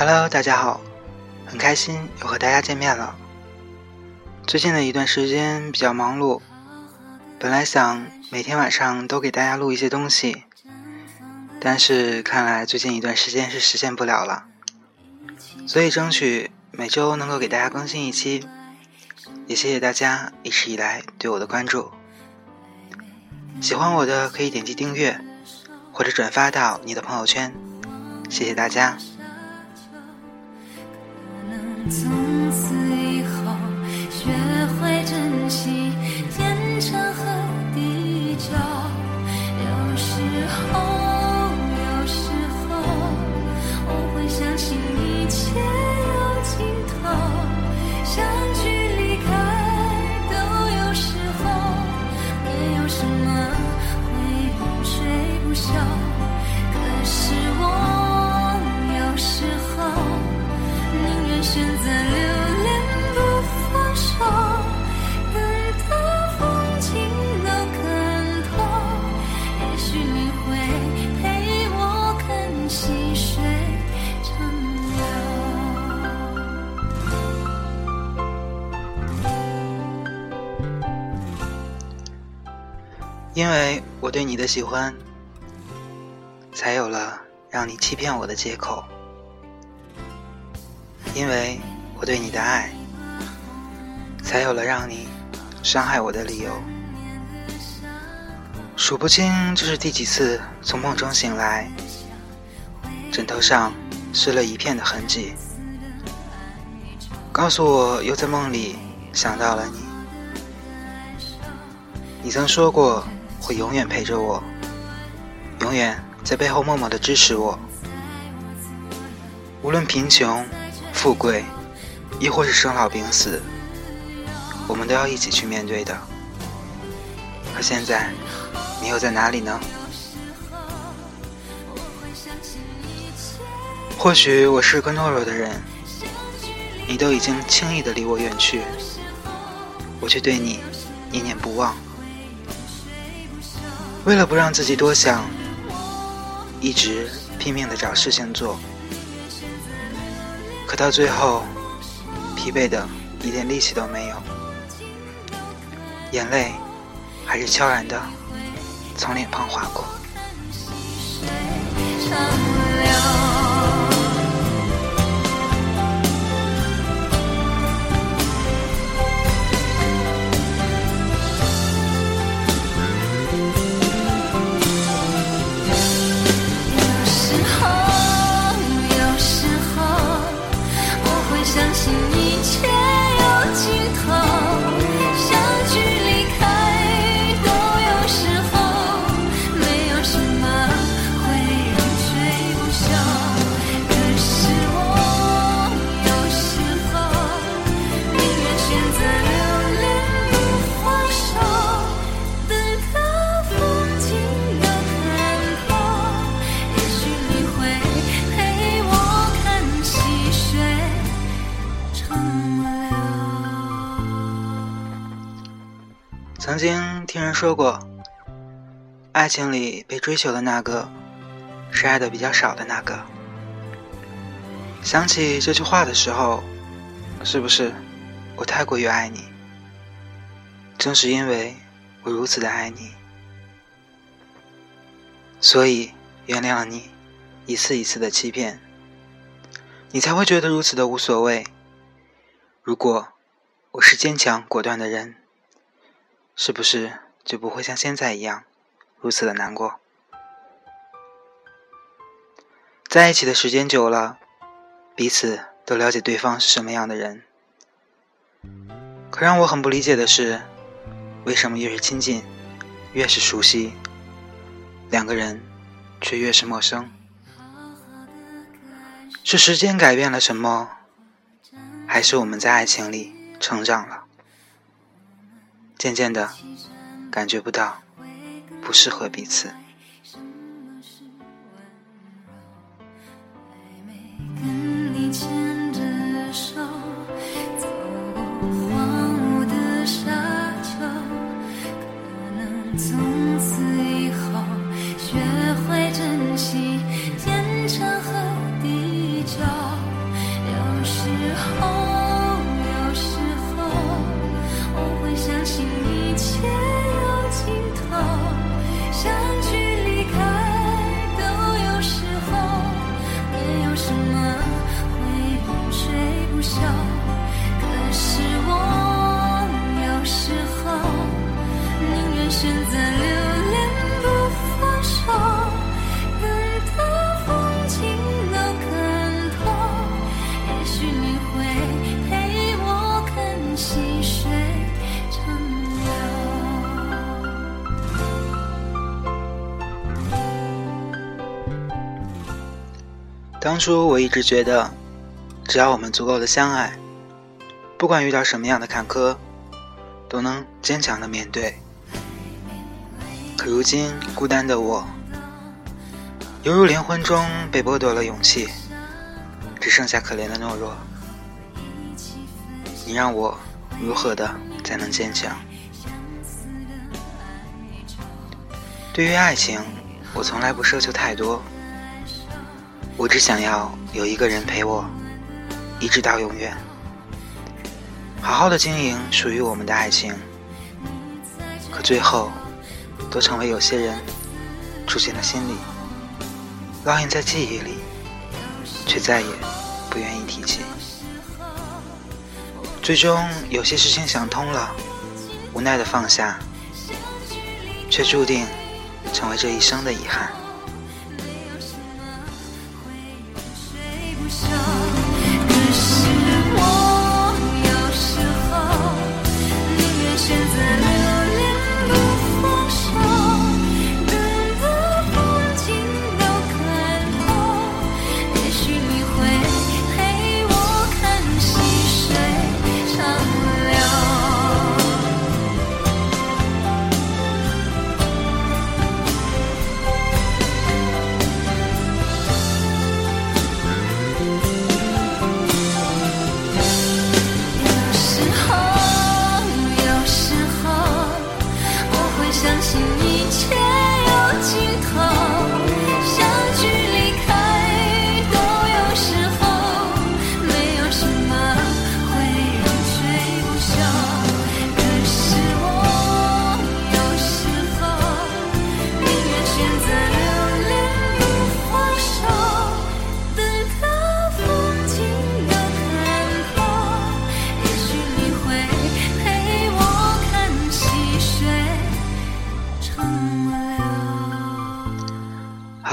Hello，大家好，很开心又和大家见面了。最近的一段时间比较忙碌，本来想每天晚上都给大家录一些东西，但是看来最近一段时间是实现不了了，所以争取每周能够给大家更新一期。也谢谢大家一直以来对我的关注，喜欢我的可以点击订阅或者转发到你的朋友圈，谢谢大家。从此以后，学会珍惜天长和地久。有时候，有时候，我会相信一切有尽头。相聚离开都有时候，没有什么会永垂不朽。可是我因为我对你的喜欢，才有了让你欺骗我的借口。因为我对你的爱，才有了让你伤害我的理由。数不清这是第几次从梦中醒来，枕头上湿了一片的痕迹，告诉我又在梦里想到了你。你曾说过会永远陪着我，永远在背后默默的支持我，无论贫穷。富贵，亦或是生老病死，我们都要一起去面对的。可现在，你又在哪里呢？或许我是个懦弱的人，你都已经轻易的离我远去，我却对你念念不忘。为了不让自己多想，一直拼命的找事情做。可到最后，疲惫的一点力气都没有，眼泪还是悄然的从脸庞划过。to me. 曾经听人说过，爱情里被追求的那个，是爱的比较少的那个。想起这句话的时候，是不是我太过于爱你？正是因为我如此的爱你，所以原谅了你一次一次的欺骗，你才会觉得如此的无所谓。如果我是坚强果断的人。是不是就不会像现在一样如此的难过？在一起的时间久了，彼此都了解对方是什么样的人。可让我很不理解的是，为什么越是亲近，越是熟悉，两个人却越是陌生？是时间改变了什么，还是我们在爱情里成长了？渐渐的，感觉不到不适合彼此。当初我一直觉得，只要我们足够的相爱，不管遇到什么样的坎坷，都能坚强的面对。可如今，孤单的我，犹如灵魂中被剥夺了勇气，只剩下可怜的懦弱。你让我如何的才能坚强？对于爱情，我从来不奢求太多。我只想要有一个人陪我，一直到永远，好好的经营属于我们的爱情。可最后，都成为有些人住进了心里，烙印在记忆里，却再也不愿意提起。最终，有些事情想通了，无奈的放下，却注定成为这一生的遗憾。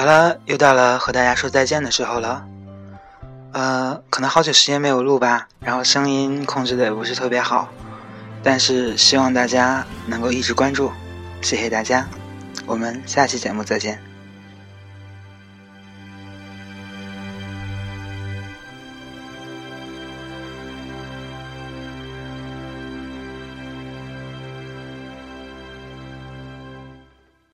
好了，又到了和大家说再见的时候了。呃，可能好久时间没有录吧，然后声音控制的也不是特别好，但是希望大家能够一直关注，谢谢大家，我们下期节目再见。